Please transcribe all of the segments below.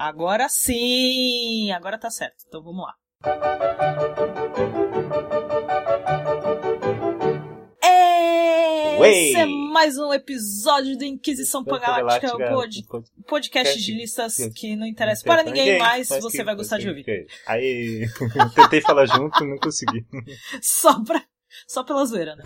Agora sim! Agora tá certo. Então vamos lá. Esse é mais um episódio do Inquisição Pangaláctica, o pod, podcast de listas que não interessa para ninguém, mas você vai gostar de ouvir. Aí, tentei falar junto, não consegui. Só, pra, só pela zoeira, né?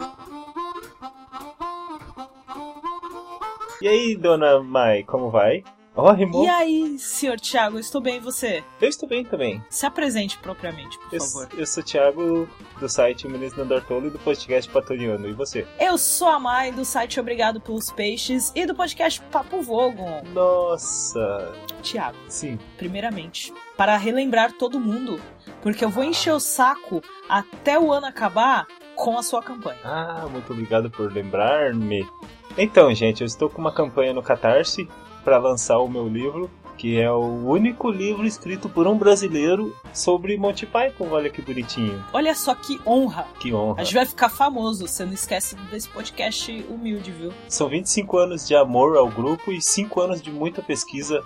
E aí, dona Mai, como vai? Oh, rimou. E aí, senhor Thiago, estou bem e você? Eu estou bem também. Se apresente propriamente, por eu, favor. Eu sou o Thiago, do site Ministro Andortolo e do podcast Patoniano. E você? Eu sou a Mai, do site Obrigado pelos Peixes e do podcast Papo Vogo. Nossa! Thiago. Sim. Primeiramente, para relembrar todo mundo, porque eu vou encher o saco até o ano acabar com a sua campanha. Ah, muito obrigado por lembrar-me. Então, gente, eu estou com uma campanha no Catarse para lançar o meu livro, que é o único livro escrito por um brasileiro sobre Monty Python. Olha que bonitinho. Olha só que honra. Que honra. A gente vai ficar famoso. Você não esquece desse podcast humilde, viu? São 25 anos de amor ao grupo e 5 anos de muita pesquisa.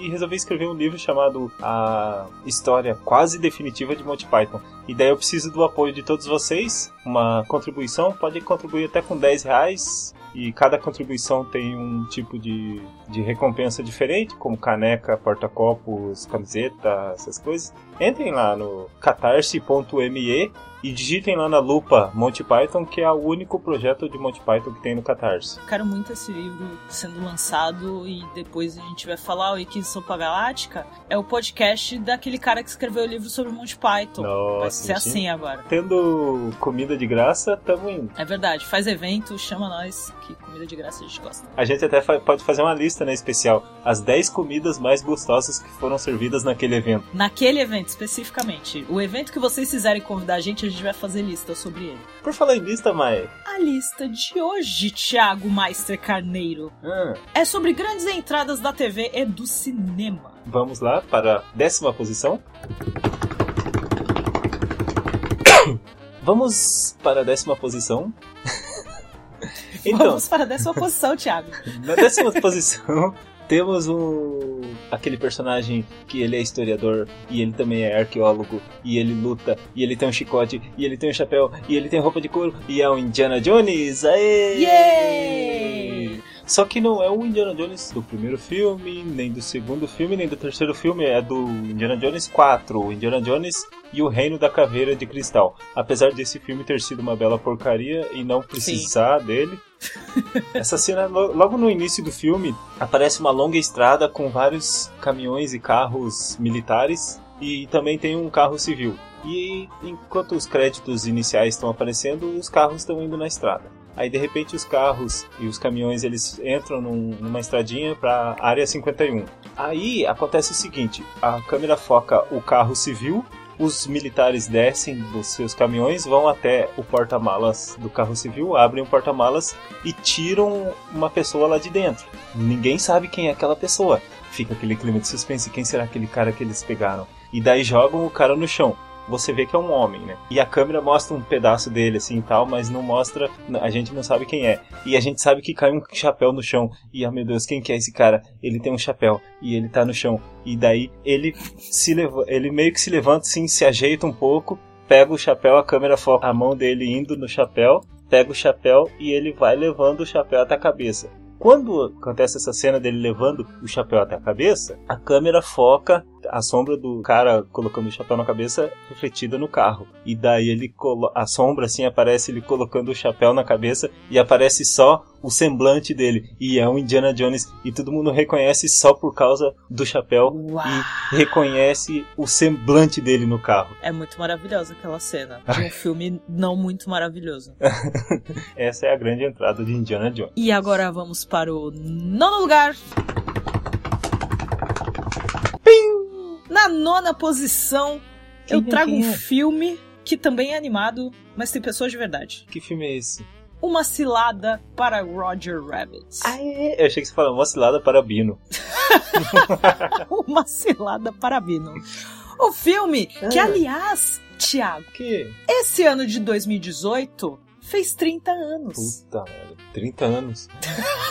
E resolvi escrever um livro chamado A História Quase Definitiva de Monty Python. E daí eu preciso do apoio de todos vocês. Uma contribuição, pode contribuir até com 10 reais e cada contribuição tem um tipo de, de recompensa diferente, como caneca, porta-copos, camiseta, essas coisas. Entrem lá no catarse.me e digitem lá na lupa Monty Python, que é o único projeto de Monty Python que tem no Catarse. Quero muito esse livro sendo lançado e depois a gente vai falar o Inquisição Galáctica. É o podcast daquele cara que escreveu o livro sobre Monty Python. Nossa, vai ser assim agora. Tendo comida de graça, tamo indo. É verdade, faz evento, chama nós, que comida de graça a gente gosta. A gente até pode fazer uma lista, né, especial. As 10 comidas mais gostosas que foram servidas naquele evento. Naquele evento, especificamente. O evento que vocês quiserem convidar a gente, a gente vai fazer lista sobre ele. Por falar em lista, Mai. A lista de hoje, Thiago Meister Carneiro, hum. é sobre grandes entradas da TV e do cinema. Vamos lá para a décima posição. Vamos para a décima posição. então, Vamos para a décima posição, Thiago. Na décima posição temos um aquele personagem que ele é historiador e ele também é arqueólogo e ele luta e ele tem um chicote e ele tem um chapéu e ele tem roupa de couro e é o Indiana Jones. Aê! Yeah! Só que não é o Indiana Jones do primeiro filme, nem do segundo filme, nem do terceiro filme, é do Indiana Jones 4, o Indiana Jones e o Reino da Caveira de Cristal. Apesar desse filme ter sido uma bela porcaria e não precisar Sim. dele, essa cena, logo no início do filme, aparece uma longa estrada com vários caminhões e carros militares e também tem um carro civil. E enquanto os créditos iniciais estão aparecendo, os carros estão indo na estrada. Aí de repente os carros e os caminhões eles entram num, numa estradinha para área 51. Aí acontece o seguinte: a câmera foca o carro civil os militares descem dos seus caminhões, vão até o porta-malas do carro civil, abrem o porta-malas e tiram uma pessoa lá de dentro. Ninguém sabe quem é aquela pessoa. Fica aquele clima de suspense: quem será aquele cara que eles pegaram? E daí jogam o cara no chão você vê que é um homem, né? E a câmera mostra um pedaço dele assim e tal, mas não mostra, a gente não sabe quem é. E a gente sabe que cai um chapéu no chão. E ah, meu Deus, quem que é esse cara? Ele tem um chapéu e ele tá no chão. E daí ele se leva, ele meio que se levanta assim, se ajeita um pouco, pega o chapéu, a câmera foca a mão dele indo no chapéu, pega o chapéu e ele vai levando o chapéu até a cabeça. Quando acontece essa cena dele levando o chapéu até a cabeça, a câmera foca a sombra do cara colocando o chapéu na cabeça refletida no carro. E daí ele a sombra assim aparece ele colocando o chapéu na cabeça e aparece só o semblante dele. E é um Indiana Jones e todo mundo reconhece só por causa do chapéu Uau. e reconhece o semblante dele no carro. É muito maravilhosa aquela cena de um filme não muito maravilhoso. Essa é a grande entrada de Indiana Jones. E agora vamos para o nono lugar. Pim! Na nona posição, quem eu trago é? um filme que também é animado, mas tem pessoas de verdade. Que filme é esse? Uma cilada para Roger Rabbit. Ah, é? Eu achei que você falava uma cilada para Bino. uma cilada para Bino. O filme, ah. que aliás, Thiago, que? esse ano de 2018 fez 30 anos. Puta merda, 30 anos.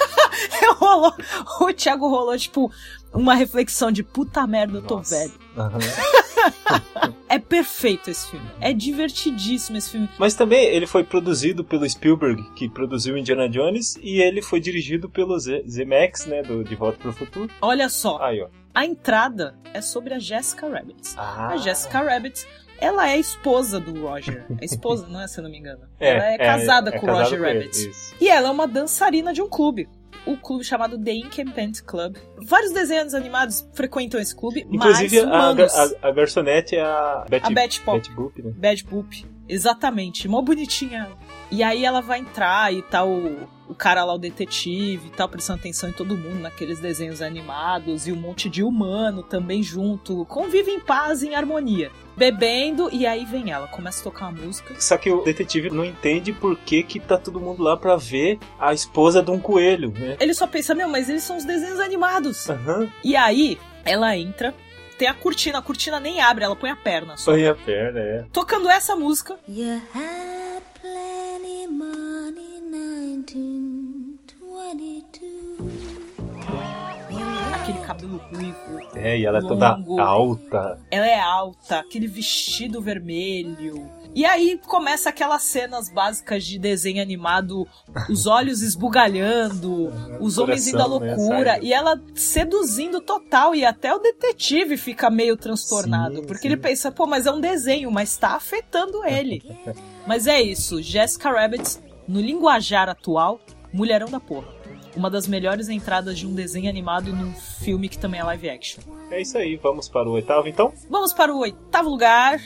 rolou, o Thiago rolou, tipo, uma reflexão de puta merda, eu tô Nossa. velho. Aham. É perfeito esse filme. É divertidíssimo esse filme. Mas também ele foi produzido pelo Spielberg, que produziu Indiana Jones, e ele foi dirigido pelo Z- Zemeckis, né, do De Volta para o Futuro. Olha só, Aí, ó. a entrada é sobre a Jessica Rabbit. Ah, A Jessica Rabbit, ela é a esposa do Roger. É esposa, não é, se eu não me engano. É, ela é, casada com o Roger ele, Rabbit. isso. E ela é uma dançarina de um clube. O clube chamado The Paint Club. Vários desenhos animados frequentam esse clube, Inclusive, mas a, a, a garçonete é a Betty, A Betty. Betty Boop, né? Bad Boop. Exatamente. Mó bonitinha. E aí ela vai entrar e tá o, o cara lá, o detetive e tal, prestando atenção em todo mundo naqueles desenhos animados. E um monte de humano também junto. Convive em paz, em harmonia. Bebendo, e aí vem ela, começa a tocar uma música. Só que o detetive não entende por que, que tá todo mundo lá pra ver a esposa de um coelho, né? Ele só pensa, meu, mas eles são os desenhos animados. Aham. E aí, ela entra, tem a cortina, a cortina nem abre, ela põe a perna só. Põe a perna, é. Tocando essa música, You had plenty money 1922. aquele cabelo ruivo, É, e ela é toda Longo. alta. ela é alta, aquele vestido vermelho. E aí começa aquelas cenas básicas de desenho animado, os olhos esbugalhando, os homens indo à né, loucura, sai. e ela seduzindo total, e até o detetive fica meio transtornado, Sim, porque sim. ele pensa, pô, mas é um desenho, mas tá afetando ele. mas é isso, Jessica Rabbit, no linguajar atual, mulherão da porra. Uma das melhores entradas de um desenho animado num filme que também é live action. É isso aí, vamos para o oitavo então? Vamos para o oitavo lugar.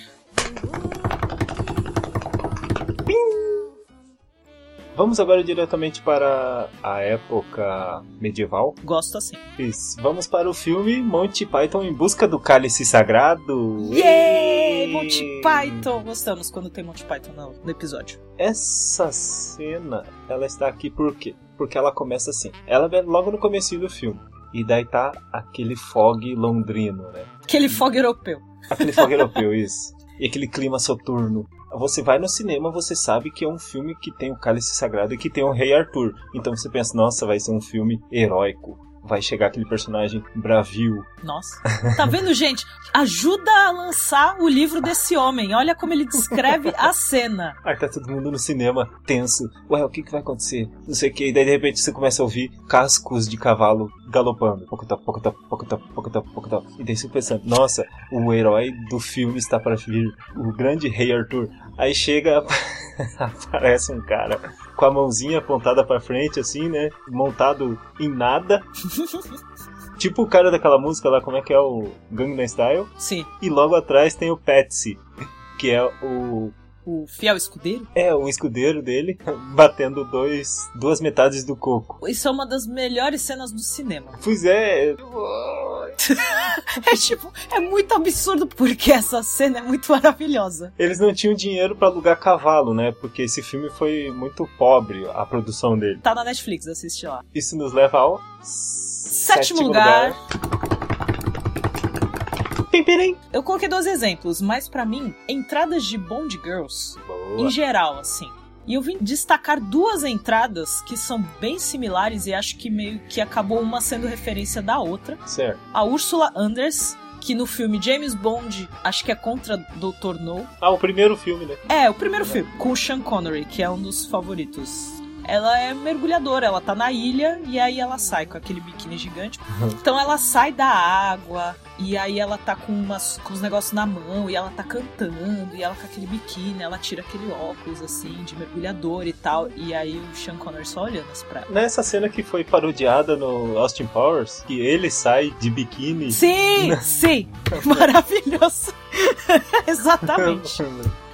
Vamos agora diretamente para a época medieval. Gosto assim. Isso. Vamos para o filme Monty Python em busca do cálice sagrado. Yay! Monty Python! Gostamos quando tem Monty Python no, episódio. Essa cena, ela está aqui por quê? Porque ela começa assim. Ela vem logo no começo do filme. E daí tá aquele fog londrino, né? Aquele fogo europeu. Aquele fog europeu, isso. E aquele clima soturno. Você vai no cinema, você sabe que é um filme que tem o cálice sagrado e que tem o rei Arthur. Então você pensa, nossa, vai ser um filme heróico. Vai chegar aquele personagem bravio. Nossa. Tá vendo, gente? Ajuda a lançar o livro desse homem. Olha como ele descreve a cena. Aí tá todo mundo no cinema, tenso. Ué, o que, que vai acontecer? Não sei o que. E daí de repente você começa a ouvir cascos de cavalo galopando. Pocotó, pocotó, pocotó, pocotó, pocotó. E daí você pensando, nossa, o herói do filme está para vir. O grande rei Arthur. Aí chega, aparece um cara com a mãozinha apontada pra frente, assim, né? Montado em nada. Tipo o cara daquela música lá, como é que é o Gangnam Style? Sim. E logo atrás tem o Patsy, que é o O fiel escudeiro. é, um escudeiro dele batendo dois, duas metades do coco. Isso é uma das melhores cenas do cinema. Pois é. É tipo, é muito absurdo porque essa cena é muito maravilhosa. Eles não tinham dinheiro pra alugar cavalo, né? Porque esse filme foi muito pobre, a produção dele. Tá na Netflix, assiste lá. Isso nos leva ao Sétimo lugar. Pim, pirim. Eu coloquei dois exemplos, mas pra mim, entradas de Bond Girls em Boa. geral, assim. E eu vim destacar duas entradas que são bem similares e acho que meio que acabou uma sendo referência da outra. Certo. A Ursula Anders, que no filme James Bond, acho que é contra Dr. No. Ah, o primeiro filme, né? É, o primeiro filme, com o Sean Connery, que é um dos favoritos. Ela é mergulhadora, ela tá na ilha e aí ela sai com aquele biquíni gigante. Então ela sai da água e aí ela tá com, umas, com os negócios na mão e ela tá cantando e ela com aquele biquíni, ela tira aquele óculos assim de mergulhador e tal. E aí o Sean Connery só olhando assim pra ela. Nessa cena que foi parodiada no Austin Powers, que ele sai de biquíni. Sim, sim, maravilhoso. Exatamente.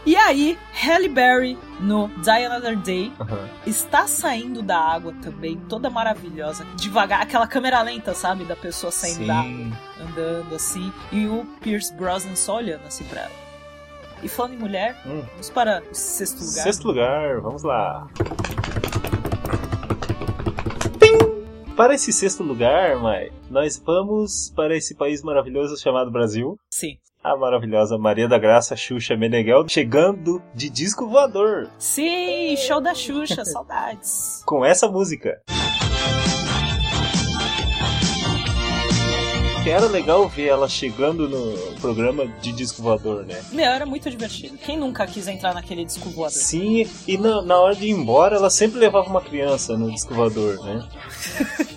E aí, Halle Berry no Die Another Day Aham. está saindo da água também, toda maravilhosa, devagar, aquela câmera lenta, sabe, da pessoa saindo da água, Sim. andando assim, e o Pierce Brosnan só olhando assim pra ela. E falando em mulher, Hum. vamos para o sexto lugar. Sexto lugar, vamos lá. Para esse sexto lugar, Mai, nós vamos para esse país maravilhoso chamado Brasil. Sim. A maravilhosa Maria da Graça Xuxa Meneghel chegando de disco voador Sim, show da Xuxa, saudades. com essa música. era legal ver ela chegando no programa de disco voador, né? Meu, era muito divertido. Quem nunca quis entrar naquele disco voador? Sim, e na, na hora de ir embora, ela sempre levava uma criança no disco voador, né?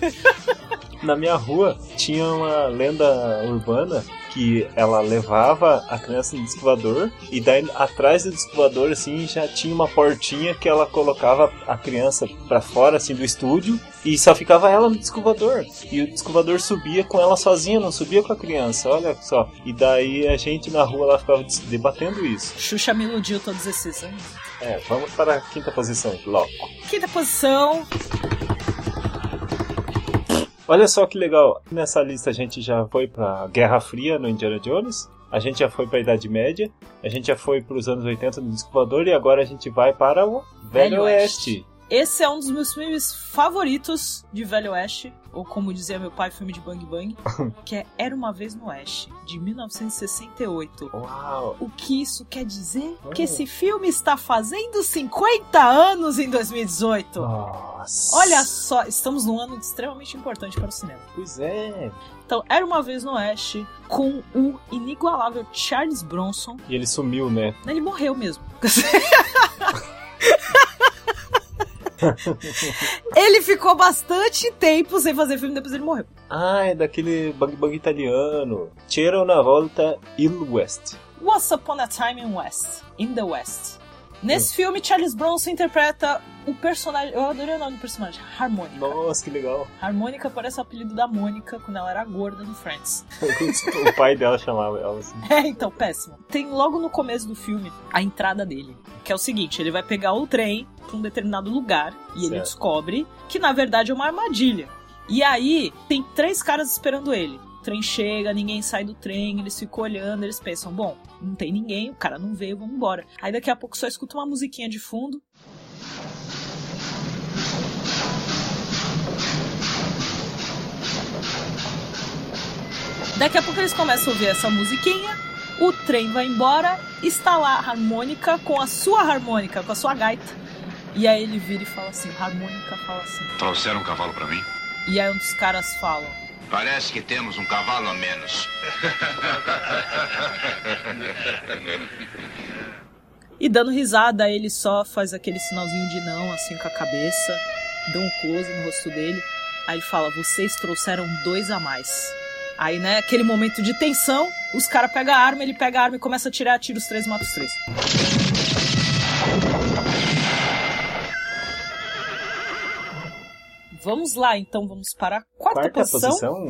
na minha rua tinha uma lenda urbana que ela levava a criança no disco voador e daí atrás do disco voador assim já tinha uma portinha que ela colocava a criança pra fora assim do estúdio e só ficava ela no disco voador e o disco voador subia com ela sozinha, não subia com a criança, olha só. E daí a gente na rua lá ficava debatendo isso. Xuxa me iludiu todos esses anos. É, vamos para a quinta posição, logo. Quinta posição. Olha só que legal. Nessa lista a gente já foi pra Guerra Fria no Indiana Jones. A gente já foi pra Idade Média. A gente já foi pros anos 80 no Disco Voador. E agora a gente vai para o Velho, Velho Oeste. Oeste. Esse é um dos meus filmes favoritos de Velho Oeste, ou como dizia meu pai, filme de Bang Bang, que é Era uma Vez no Oeste, de 1968. Uau! O que isso quer dizer? Oh. Que esse filme está fazendo 50 anos em 2018. Nossa! Olha só, estamos num ano extremamente importante para o cinema. Pois é. Então, Era uma Vez no Oeste, com o inigualável Charles Bronson. E ele sumiu, né? Ele morreu mesmo. ele ficou bastante tempo sem fazer filme, depois ele morreu. Ah, é daquele Bang Bang italiano. C'era una volta il West. Once Upon a Time in West, in the West. Nesse filme, Charles Bronson interpreta o personagem. Eu adorei o nome do personagem, Harmônica. Nossa, que legal. Harmônica parece o apelido da Mônica quando ela era gorda no Friends. o pai dela chamava ela assim. É, então, péssimo. Tem logo no começo do filme a entrada dele. Que é o seguinte: ele vai pegar o trem pra um determinado lugar e ele Certo. descobre que na verdade é uma armadilha. E aí tem três caras esperando ele. O trem chega, ninguém sai do trem, eles ficam olhando, eles pensam, bom, não tem ninguém, o cara não veio, vamos embora. Aí daqui a pouco só escuta uma musiquinha de fundo. Daqui a pouco eles começam a ouvir essa musiquinha, o trem vai embora, está lá a harmônica com a sua harmônica, com a sua gaita. E aí ele vira e fala assim, harmônica fala assim. Trouxeram um cavalo pra mim? E aí um dos caras falam, Parece que temos um cavalo a menos. E dando risada, ele só faz aquele sinalzinho de não, assim com a cabeça, dá um close no rosto dele. Aí ele fala: Vocês trouxeram dois a mais. Aí, né, aquele momento de tensão, os caras pegam a arma, ele pega a arma e começa a tirar, tira os três mata os três. Vamos lá, então, vamos para a quarta, Quarta posição. posição.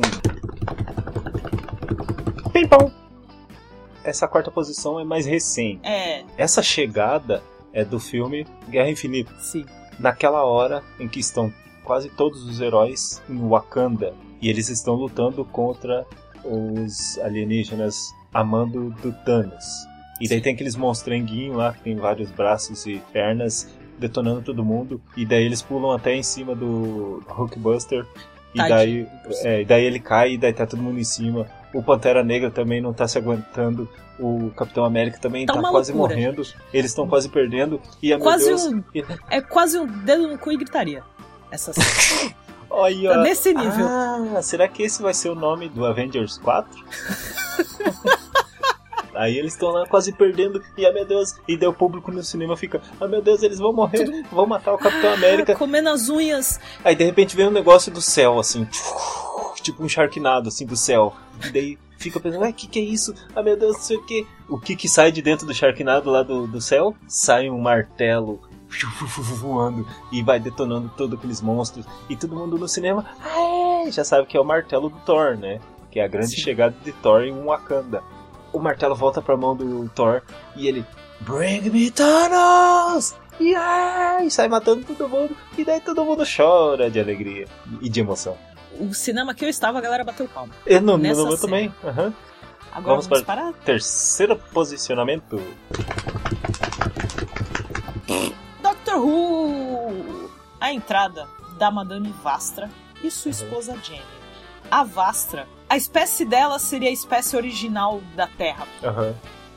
Pimpão. Essa quarta posição é mais recente. É, Essa chegada é do filme Guerra Infinita. sim. Naquela hora em que estão quase todos os heróis em Wakanda e eles estão lutando contra os alienígenas a mando do Thanos. E daí tem aqueles monstrenguinhos lá que tem vários braços e pernas detonando todo mundo. E daí eles pulam até em cima do Hulkbuster. E daí, é, e daí ele cai e daí tá todo mundo em cima. O Pantera Negra também não tá se aguentando. O Capitão América também Tá tá, quase loucura, morrendo. Eles estão quase perdendo. E a Quase Deus. um- É quase um dedo no cu e gritaria. Essa. Olha, Tá nesse nível. Ah, será que esse vai ser o nome do Avengers 4? Aí eles estão lá quase perdendo, e ah meu Deus, e daí o público no cinema fica, ah meu Deus, eles vão morrer, vão matar o Capitão América. Comendo as unhas. Aí de repente vem um negócio do céu, assim, tipo um Sharknado, assim, do céu. E daí fica pensando, ué, o que que é isso? Ah meu Deus, não sei o que. O que que sai de dentro do Sharknado lá do, do céu? Sai um martelo voando e vai detonando todos aqueles monstros. E todo mundo no cinema, ah, já sabe que é o martelo do Thor, né? Que é a grande Sim. chegada de Thor em Wakanda. O martelo volta pra mão do Thor e ele, Bring me Thanos! Yeah! E sai matando todo mundo. E daí todo mundo chora de alegria e de emoção. O cinema que eu estava, a galera bateu palma. E no, no meu também. aham. Agora Vamos vamos, para- para... Terceiro posicionamento. Doctor Who! A entrada da Madame Vastra e sua esposa Jenny. A Vastra, a espécie dela seria a espécie original da Terra. Aham.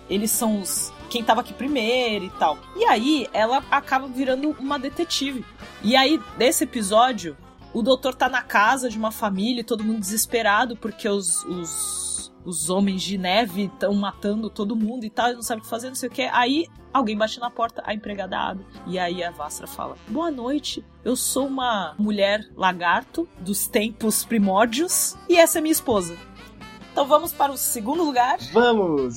Eles são os quem tava aqui primeiro e tal. E aí ela acaba virando uma detetive. E aí, nesse episódio, O doutor tá na casa de uma família, todo mundo desesperado porque os, os, os homens de neve estão matando todo mundo e tal, não sabe o que fazer, não sei o que. Aí alguém bate na porta, a empregada abre. E aí a Vastra fala: Boa noite, eu sou uma mulher lagarto dos tempos primórdios e essa é minha esposa. Então vamos para o segundo lugar. Vamos!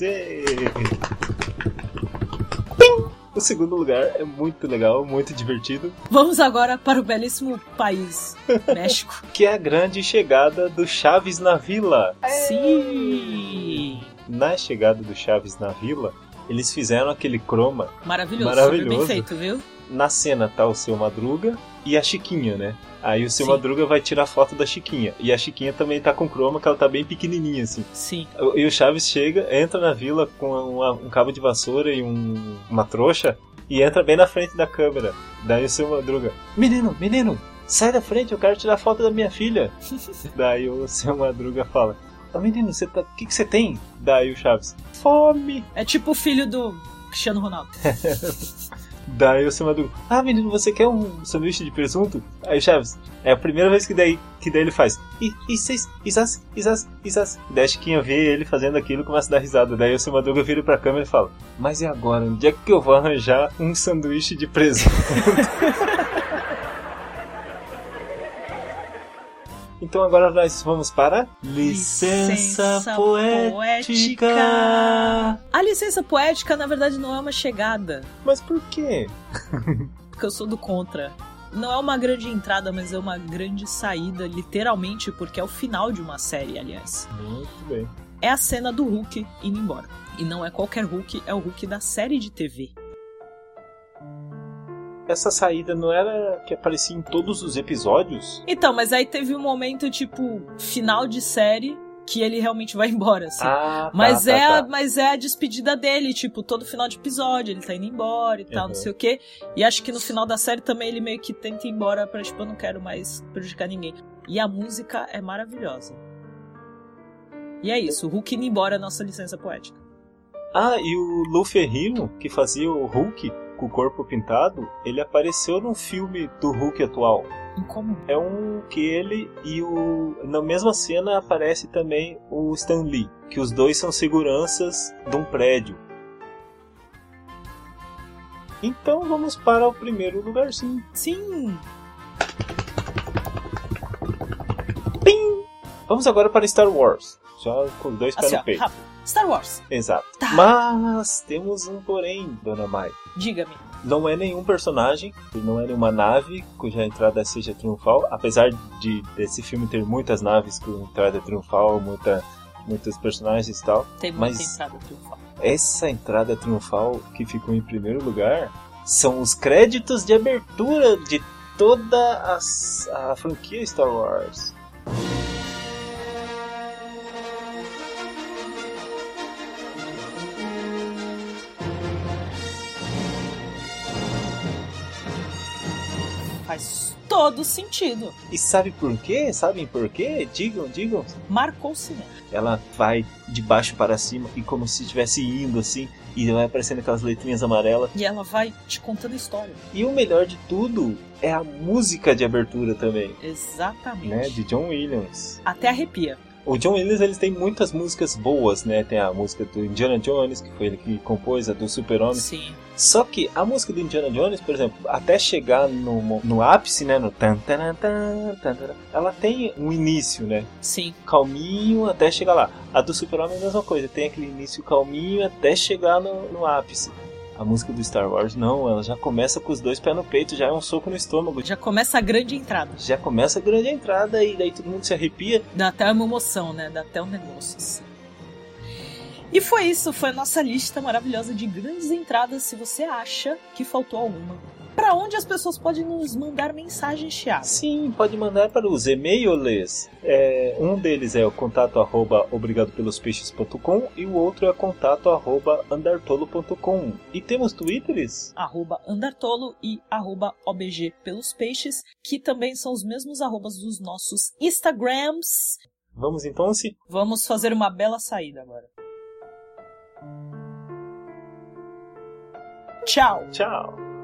O segundo lugar é muito legal, muito divertido, Vamos agora para o belíssimo país, México. que é a grande chegada do Chaves na Vila. Sim! Na chegada do Chaves na Vila, eles fizeram aquele croma. Maravilhoso, Maravilhoso. bem feito, viu? Na cena tá o seu Madruga e a Chiquinha, né? Aí o seu Sim. Madruga vai tirar foto da Chiquinha. E a Chiquinha também tá com croma, que ela tá bem pequenininha, assim. Sim. E o Chaves chega, entra na vila com uma- um cabo de vassoura e um- uma trouxa e entra bem na frente da câmera. Daí o seu Madruga: Menino, menino, sai da frente, eu quero tirar foto da minha filha. Daí o seu Madruga fala: Ô menino, você tá... o que, que você tem? Daí o Chaves: Fome. É tipo o filho do Cristiano Ronaldo. Daí o seu Madruga: Ah, menino, você quer um sanduíche de presunto? Aí o Chaves: É a primeira vez que daí, que daí ele faz: E, e vocês, isas, isas, isas. Daí a Chiquinha vê ele fazendo aquilo e começa a dar risada. Daí o seu Madruga vira pra câmera e fala: Mas e agora? Onde é que eu vou arranjar um sanduíche de presunto? Então agora nós vamos para Licença, Licença poética. Poética. A licença poética, na verdade, não é uma chegada, Mas por quê? porque eu sou do contra. Não é uma grande entrada, mas é uma grande saída, literalmente, porque é o final de uma série, aliás. Muito bem. É a cena do Hulk indo embora. E não é qualquer Hulk, é o Hulk da série de TV. Essa saída não era que aparecia em todos os episódios? Então, mas aí teve um momento, tipo, final de série, que ele realmente vai embora, assim. Ah, tá, Mas, tá, é A, tá. mas é a despedida dele, tipo, todo final de episódio, ele tá indo embora e tal, Uhum. não sei o quê. E acho que no final da série também ele meio que tenta ir embora pra, tipo, eu não quero mais prejudicar ninguém. E a música é maravilhosa. E é isso, o Hulk indo embora é nossa licença poética. Ah, e o Lou Ferrino, que fazia o Hulk com o corpo pintado, ele apareceu num filme do Hulk atual. Incomum. É um que ele e o. Na mesma cena aparece também o Stan Lee, que os dois são seguranças de um prédio. Então vamos para o primeiro lugarzinho. Sim! Vamos agora para Star Wars. Já com os dois pés Assim, no peito. rápido. Star Wars, Exato. Tá. Mas temos um porém, Dona Mai. diga-me. Não é nenhum personagem, não é nenhuma nave cuja entrada seja triunfal, apesar de desse filme ter muitas naves com entrada triunfal, muita, muitos personagens e tal. Tem muita entrada triunfal. Essa entrada triunfal que ficou em primeiro lugar são os créditos de abertura de toda as- a franquia Star Wars. Faz todo sentido. E sabe por quê? Sabem por quê? Digam, digam. Marcou o cinema. ela vai de baixo para cima e como se estivesse indo assim, e vai aparecendo aquelas letrinhas amarelas. E ela vai te contando a história. E o melhor de tudo é a música de abertura também, Exatamente. né, de John Williams. Até arrepia. O John Williams ele tem muitas músicas boas, né? Tem a música do Indiana Jones, que foi ele que compôs, a do Super-Homem. Sim. Só que a música do Indiana Jones, por exemplo, até chegar no, no ápice, né, no tan, tan, tan, tan, tan, ela tem um início, né? Sim. calminho até chegar lá. A do Super-Homem é a mesma coisa, tem aquele início calminho até chegar no, no ápice. A música do Star Wars não, ela já começa com os dois pés no peito, já é um soco no estômago. Já começa a grande entrada. Já começa a grande entrada e daí todo mundo se arrepia. Dá até uma emoção, né? Dá até um negócio. assim. E foi isso, foi a nossa lista maravilhosa de grandes entradas. Se você acha que faltou alguma, Pra onde as pessoas podem nos mandar mensagens, Thiago? Sim, pode mandar para os e-mails. É, um deles é o contato arroba obrigadopelospeixes.com e o outro é contato arroba andartolo.com. E temos twitters? Arroba Andartolo e arroba OBG pelos peixes, que também são os mesmos arrobas dos nossos Instagrams. Vamos então se Vamos fazer uma bela saída agora. Tchau! tchau.